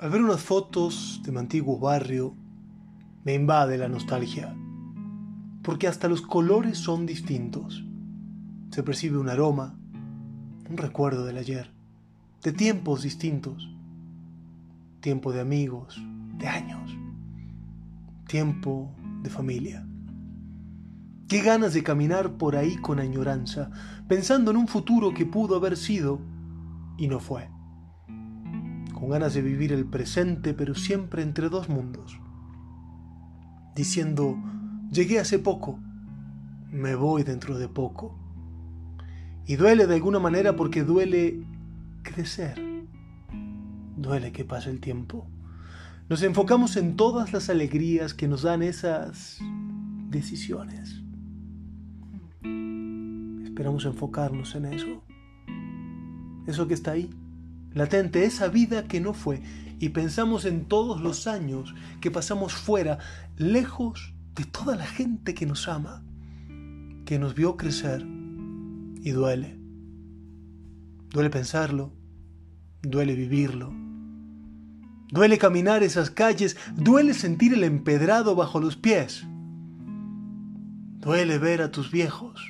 Al ver unas fotos de mi antiguo barrio, me invade la nostalgia, porque hasta los colores son distintos. Se percibe un aroma, un recuerdo del ayer, de tiempos distintos, tiempo de amigos, de años, tiempo de familia. Qué ganas de caminar por ahí con añoranza, pensando en un futuro que pudo haber sido y no fue con ganas de vivir el presente, pero siempre entre dos mundos, diciendo, llegué hace poco, me voy dentro de poco. Y duele de alguna manera porque duele crecer, duele que pase el tiempo. Nos enfocamos en todas las alegrías que nos dan esas decisiones. Esperamos enfocarnos en eso. Eso que está ahí latente, esa vida que no fue, y pensamos en todos los años que pasamos fuera, lejos de toda la gente que nos ama, que nos vio crecer, y duele. Duele pensarlo, duele vivirlo. Duele caminar esas calles, duele sentir el empedrado bajo los pies. Duele ver a tus viejos,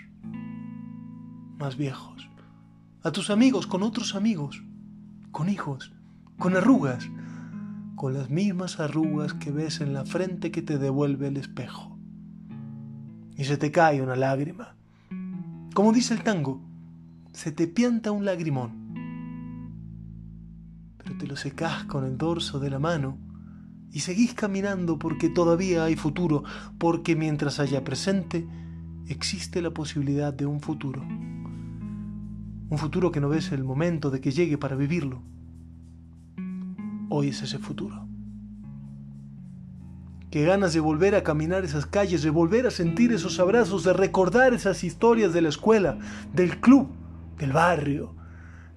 más viejos, a tus amigos con otros amigos, con hijos, con arrugas, con las mismas arrugas que ves en la frente que te devuelve el espejo. Y se te cae una lágrima. Como dice el tango, se te pianta un lagrimón. Pero te lo secas con el dorso de la mano y seguís caminando porque todavía hay futuro, porque mientras haya presente, existe la posibilidad de un futuro. Un futuro que no ves el momento de que llegue para vivirlo. Hoy es ese futuro. Qué ganas de volver a caminar esas calles, de volver a sentir esos abrazos, de recordar esas historias de la escuela, del club, del barrio,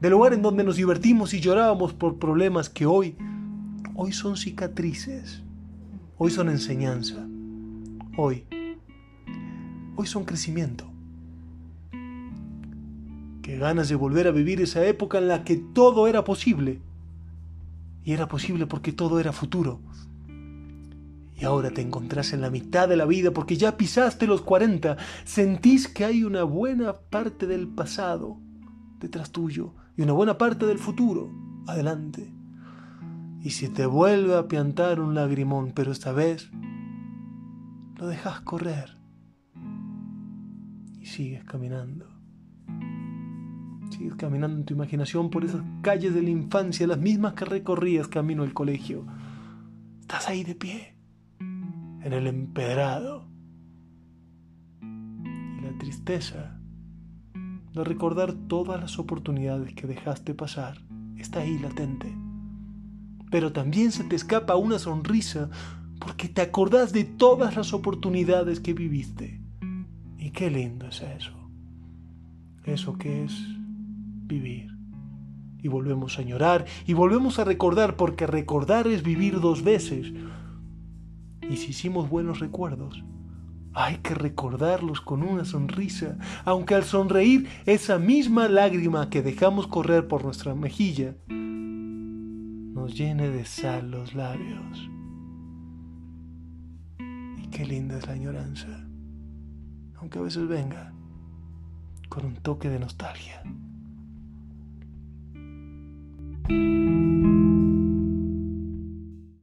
del lugar en donde nos divertimos y llorábamos por problemas que hoy, hoy son cicatrices, hoy son enseñanza, hoy, hoy son crecimiento. Qué ganas de volver a vivir esa época en la que todo era posible. Y era posible porque todo era futuro. Y ahora te encontrás en la mitad de la vida porque ya pisaste los 40. Sentís que hay una buena parte del pasado detrás tuyo y una buena parte del futuro adelante. Y si te vuelve a piantar un lagrimón, pero esta vez lo dejas correr y sigues caminando. Sigues caminando en tu imaginación por esas calles de la infancia, las mismas que recorrías camino al colegio. Estás ahí de pie, en el empedrado. Y la tristeza de recordar todas las oportunidades que dejaste pasar está ahí latente. Pero también se te escapa una sonrisa porque te acordás de todas las oportunidades que viviste. Y qué lindo es eso. Eso que es vivir. Y volvemos a llorar y volvemos a recordar porque recordar es vivir dos veces. Y si hicimos buenos recuerdos, hay que recordarlos con una sonrisa, aunque al sonreír esa misma lágrima que dejamos correr por nuestra mejilla nos llene de sal los labios. Y qué linda es la añoranza, aunque a veces venga con un toque de nostalgia. Thank you.